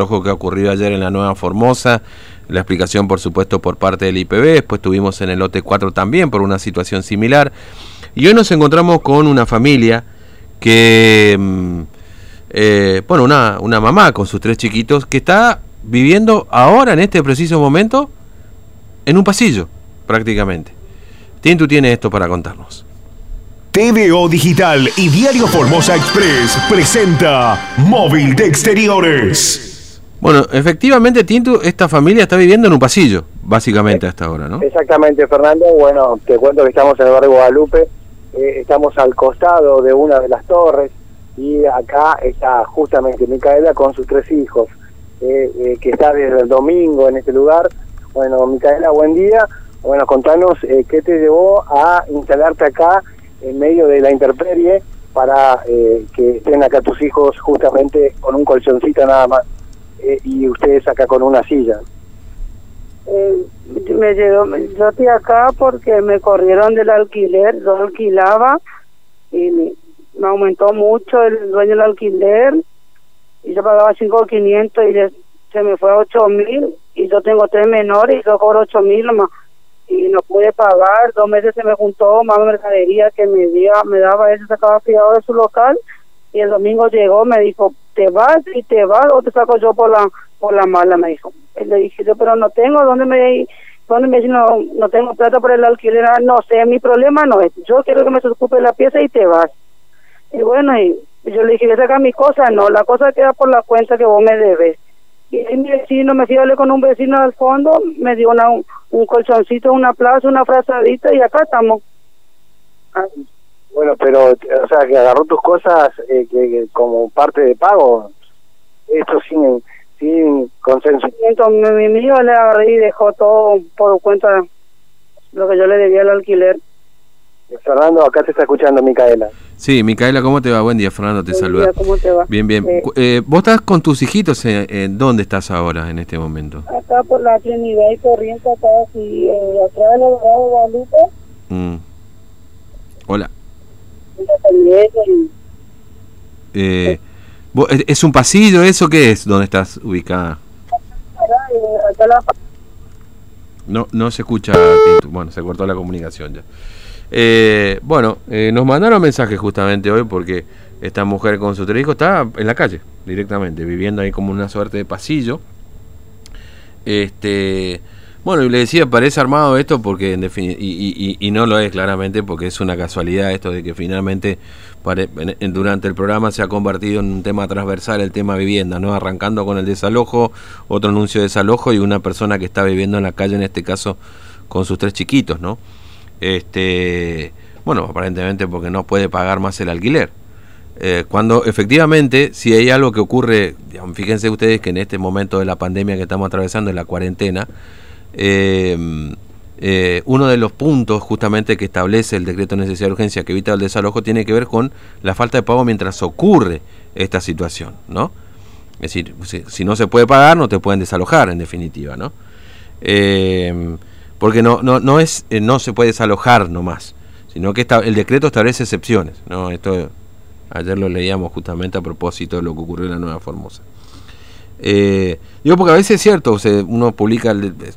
ojo que ocurrió ayer en la Nueva Formosa, la explicación por supuesto por parte del IPB, después tuvimos en el lote 4 también por una situación similar. Y hoy nos encontramos con una familia que, mm, eh, bueno, una, una mamá con sus tres chiquitos que está viviendo ahora, en este preciso momento, en un pasillo, prácticamente. Tintu tiene esto para contarnos. TVO Digital y Diario Formosa Express presenta Móvil de Exteriores. Bueno, efectivamente, Tintu, esta familia está viviendo en un pasillo, básicamente hasta ahora, ¿no? Exactamente, Fernando. Bueno, te cuento que estamos en el barrio Guadalupe, eh, estamos al costado de una de las torres y acá está justamente Micaela con sus tres hijos, eh, eh, que está desde el domingo en este lugar. Bueno, Micaela, buen día. Bueno, contanos qué te llevó a instalarte acá en medio de la intemperie para que estén acá tus hijos justamente con un colchoncito nada más. Y ustedes acá con una silla. Eh, me llegó, yo estoy acá porque me corrieron del alquiler, yo alquilaba y me, aumentó mucho el dueño del alquiler y yo pagaba 5.500 y se me fue a 8.000 y yo tengo tres menores y yo cobro 8.000 más y no pude pagar, dos meses se me juntó más mercadería que me, dio, me daba eso, sacaba fiado de su local y el domingo llegó, me dijo, te vas y te vas o te saco yo por la por la mala, me dijo. Y le dije yo, pero no tengo, ¿dónde me dónde me dice, no, no tengo plata por el alquiler? Ah, no sé, mi problema no es, yo quiero que me ocupe la pieza y te vas. Y bueno, y yo le dije, voy a sacar mi cosa, no, la cosa queda por la cuenta que vos me debes. Y mi vecino, me fui a hablar con un vecino al fondo, me dio una, un, colchoncito, una plaza, una frazadita y acá estamos. Ah. Bueno, pero, o sea, que agarró tus cosas eh, que, como parte de pago, esto sin, sin consenso. Mi, mío le agarré y dejó todo por cuenta lo que yo le debía al alquiler. Fernando, acá te está escuchando Micaela. Sí, Micaela, ¿cómo te va? Buen día, Fernando, te saluda. ¿cómo te va? Bien, bien. Eh, ¿Vos estás con tus hijitos? En, ¿Dónde estás ahora en este momento? Acá por la Trinidad y Corriente, acá eh, atrás de la Guadalupe. Mm. Hola. Eh, ¿Es un pasillo eso? ¿Qué es? ¿Dónde estás ubicada? No, no se escucha, bueno, se cortó la comunicación ya. Eh, bueno, eh, nos mandaron mensajes justamente hoy porque esta mujer con su tres hijos está en la calle directamente, viviendo ahí como una suerte de pasillo. Este, bueno, y le decía, parece armado esto porque en y, y, no lo es claramente porque es una casualidad esto de que finalmente durante el programa se ha convertido en un tema transversal el tema vivienda, ¿no? Arrancando con el desalojo, otro anuncio de desalojo y una persona que está viviendo en la calle, en este caso con sus tres chiquitos, ¿no? Este, bueno, aparentemente porque no puede pagar más el alquiler. Eh, cuando efectivamente, si hay algo que ocurre, fíjense ustedes que en este momento de la pandemia que estamos atravesando, en la cuarentena, eh, eh, uno de los puntos justamente que establece el decreto de necesidad de urgencia que evita el desalojo tiene que ver con la falta de pago mientras ocurre esta situación, ¿no? Es decir, si, no se puede pagar, no te pueden desalojar, en definitiva, ¿no? Eh, porque no, no, no, es, eh, no se puede desalojar nomás, sino que el decreto establece excepciones, ¿no? Esto ayer lo leíamos justamente a propósito de lo que ocurrió en la Nueva Formosa. Eh, digo, porque a veces es cierto, uno publica,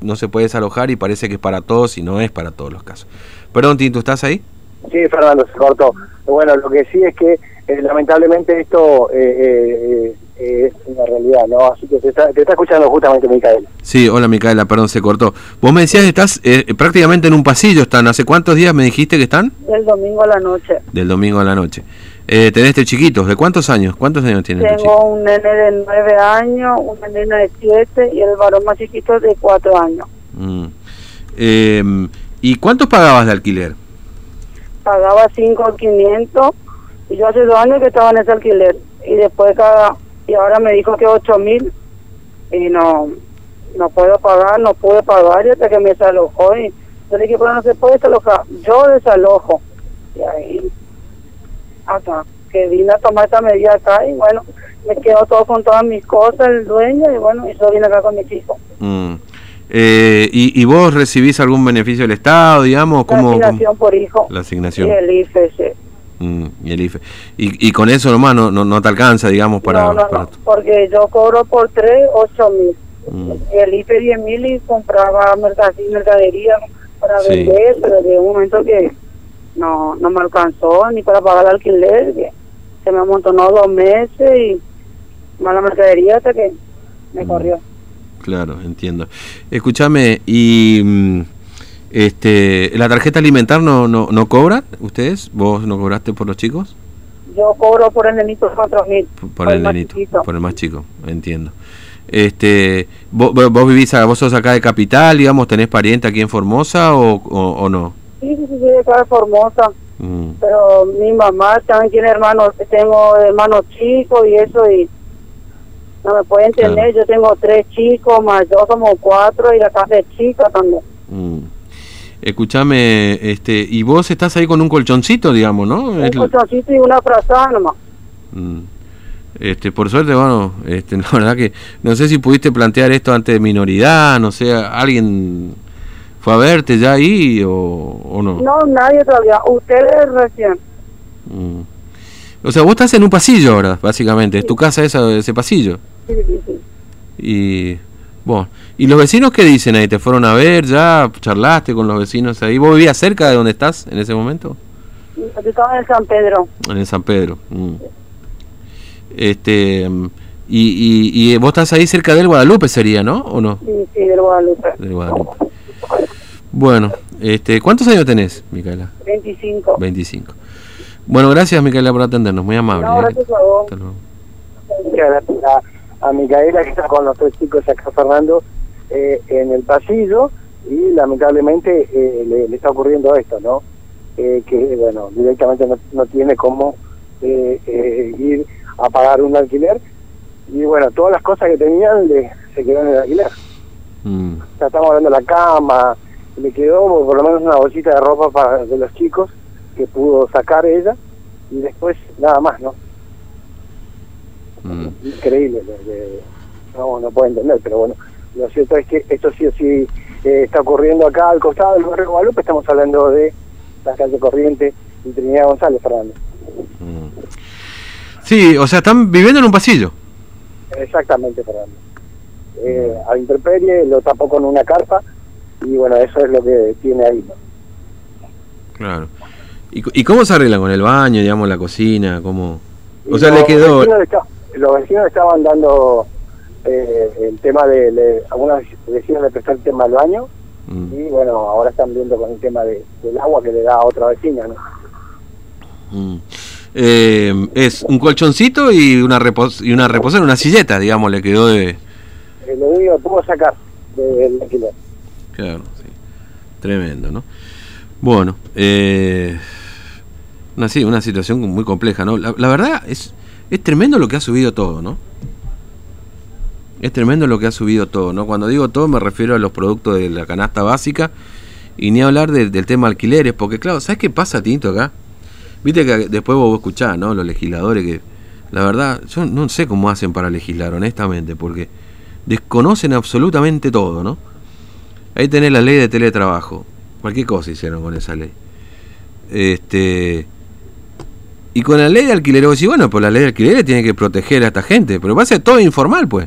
no se puede desalojar y parece que es para todos y no es para todos los casos. Perdón, Tinto, ¿estás ahí? Sí, Fernando, se cortó. Bueno, lo que sí es que eh, lamentablemente esto eh, eh, es una realidad, ¿no? Así que te está, escuchando justamente Micaela. Sí, hola Micaela, perdón, se cortó. Vos me decías que estás prácticamente en un pasillo, ¿están? ¿Hace cuántos días me dijiste que están? Del domingo a la noche. Del domingo a la noche. Eh, ¿Tenés este chiquitos? ¿De cuántos años? ¿Cuántos años este Tengo un nene de nueve años, una nena de siete y el varón más chiquito de cuatro años. Mm. Em, ¿Y cuántos pagabas de alquiler? Pagaba cinco quinientos y yo hace dos años que estaba en ese alquiler y después cada y ahora me dijo que ocho mil y no no puedo pagar, no pude pagar y hasta que me desalojó y yo le dije, pero no se puede desalojar, yo desalojo y ahí acá, que vine a tomar esta medida acá y bueno, me quedo todo con todas mis cosas, el dueño, y bueno, y yo vine acá con mis hijos. Mm. Eh, ¿y, ¿y, vos recibís algún beneficio del Estado, digamos? La asignación por hijo. La asignación. Y el IFE, Mm, y el IFE. Y, y con eso nomás no, no, no te alcanza, digamos, para... no, no, para- no, porque yo cobro por tres, ocho mil. Mm, Y el IFE 10 mil y compraba mercancía, mercadería para Sí. vender, pero de un momento que no no me alcanzó ni para pagar el alquiler, se me amontonó dos meses y mala mercadería hasta que me Mm. corrió. Claro, entiendo. Escúchame, ¿y mm, este, la tarjeta alimentar no, no, no cobran ustedes? ¿Vos no cobraste por los chicos? Yo cobro por el nenito cuatro mil. Por, por el nenito, por el más chico, entiendo. Este, ¿vos, vos vivís, vos sos acá de Capital, digamos, tenés pariente aquí en Formosa o, o, o no? Sí, sí, sí, de acá de Formosa. Mm, Pero mi mamá también tiene hermanos, tengo hermanos chicos y eso y no me puede entender. Claro. Yo tengo tres chicos, más yo somos cuatro y la casa es chica también. mm. Escúchame, este, y vos estás ahí con un colchoncito, digamos, ¿no? Un Es colchoncito y una frazada nomás. Mm. Este, por suerte, bueno, este, la verdad que no sé si pudiste plantear esto ante minoridad, no sé, alguien fue a verte ya ahí o, o no. No, nadie todavía. Ustedes recién. Mm. O sea, vos estás en un pasillo ahora, básicamente, es tu casa esa, ese pasillo. Sí, sí, sí. Y bueno, ¿y los vecinos qué dicen ahí? ¿Te fueron a ver ya? ¿Charlaste con los vecinos ahí? ¿Vos vivías cerca de donde estás en ese momento? Yo estaba en San Pedro. En el San Pedro. mm. Este, y, y, y vos estás ahí cerca del Guadalupe sería, ¿no? ¿O no? Sí, sí, del Guadalupe. Del Guadalupe. Bueno, este, ¿cuántos años tenés, Micaela? 25. 25. Bueno, gracias, Micaela, por atendernos, muy amable. No, ¿eh? gracias a vos. Hasta luego. Gracias a, a Micaela que está con los tres chicos acá, Fernando, eh, en el pasillo y lamentablemente eh, le, le está ocurriendo esto, ¿no? Eh, que, bueno, directamente no, no tiene cómo eh, eh, ir a pagar un alquiler y, bueno, todas las cosas que tenían le, se quedaron en el alquiler. Mm, O sea, estamos hablando de la cama, le quedó por lo menos una bolsita de ropa para de los chicos que pudo sacar ella y después nada más, ¿no? mm. increíble, que no, no puedo entender, pero bueno, lo cierto es que esto sí o sí eh, está ocurriendo acá al costado del barrio Guadalupe, estamos hablando de la calle Corriente y Trinidad González, Fernando. Mm. Sí, o sea, están viviendo en un pasillo. Exactamente, Fernando. Eh, a intemperie lo tapó con una carpa y bueno, eso es lo que tiene ahí. ¿no? Claro. ¿Y, ¿Y cómo se arreglan con el baño, digamos, la cocina? ¿Cómo? O sea, le quedó... vecinos los vecinos estaban dando eh, el tema de, le- algunos vecinos le prestaron el tema al baño Mm, y bueno, ahora están viendo con el tema de, del agua que le da a otra vecina, ¿no? mm. Eh, es un colchoncito y una repos y una reposera, una silleta, digamos, le quedó de... Eh, lo único que pudo sacar del alquiler. Claro, sí. Tremendo, ¿no? Bueno, eh, una, sí, una situación muy compleja, ¿no? La, la verdad es, es tremendo lo que ha subido todo, ¿no? Es tremendo lo que ha subido todo, ¿no? Cuando digo todo me refiero a los productos de la canasta básica y ni hablar de- del tema alquileres, porque claro, ¿sabes qué pasa, Tinto, acá? Viste que después vos escuchás, ¿no? Los legisladores que, la verdad, yo no sé cómo hacen para legislar, honestamente, porque desconocen absolutamente todo, ¿no? Ahí tenés la ley de teletrabajo. Cualquier cosa hicieron con esa ley. Este. Y con la ley de alquiler, vos decís, bueno, pues la ley de alquiler tiene que proteger a esta gente. Pero va a ser todo informal, pues.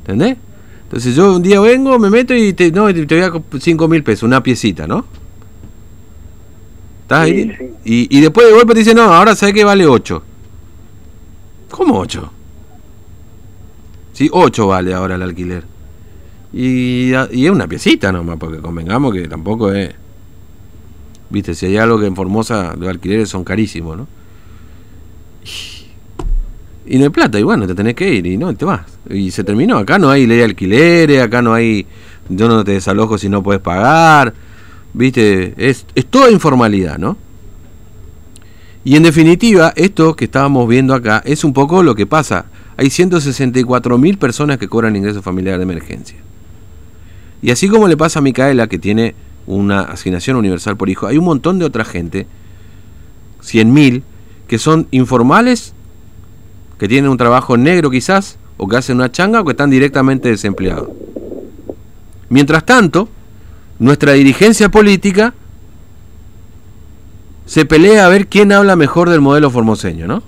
¿Entendés? Entonces yo un día vengo, me meto y te, no, te voy a 5 mil pesos, una piecita, ¿no? ¿Estás Sí, ahí? sí. Y, y después de golpe te dicen, no, ahora sabes que vale 8. ¿Cómo 8? Sí, 8 vale ahora el alquiler. Y, es una piecita nomás, porque convengamos que tampoco es. Viste, si hay algo que en Formosa los alquileres son carísimos, ¿no? Y no hay plata, y bueno, te tenés que ir, y no, te vas. Y se terminó. Acá no hay ley de alquileres, acá no hay. Yo no te desalojo si no puedes pagar. Viste, es, es toda informalidad, ¿no? Y en definitiva, esto que estábamos viendo acá es un poco lo que pasa. Hay 164 mil personas que cobran ingreso familiar de emergencia. Y así como le pasa a Micaela, que tiene una asignación universal por hijo, hay un montón de otra gente, 100 mil, que son informales, que tienen un trabajo negro quizás, o que hacen una changa, o que están directamente desempleados. Mientras tanto, nuestra dirigencia política se pelea a ver quién habla mejor del modelo formoseño, ¿no?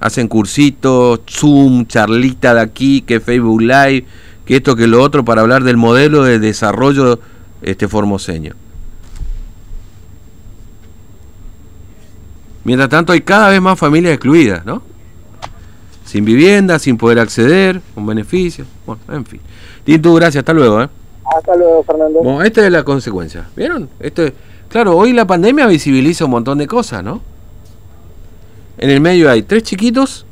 Hacen cursitos, Zoom, charlita de aquí, que Facebook Live, que esto, que lo otro, para hablar del modelo de desarrollo este formoseño. Mientras tanto hay cada vez más familias excluidas, ¿no? Sin vivienda, sin poder acceder, con beneficios, bueno, en fin. Tintu, gracias, hasta luego, ¿eh? Hasta luego, Fernando. Bueno, esta es la consecuencia, ¿vieron? Esto es- claro, hoy la pandemia visibiliza un montón de cosas, ¿no? En el medio hay tres chiquitos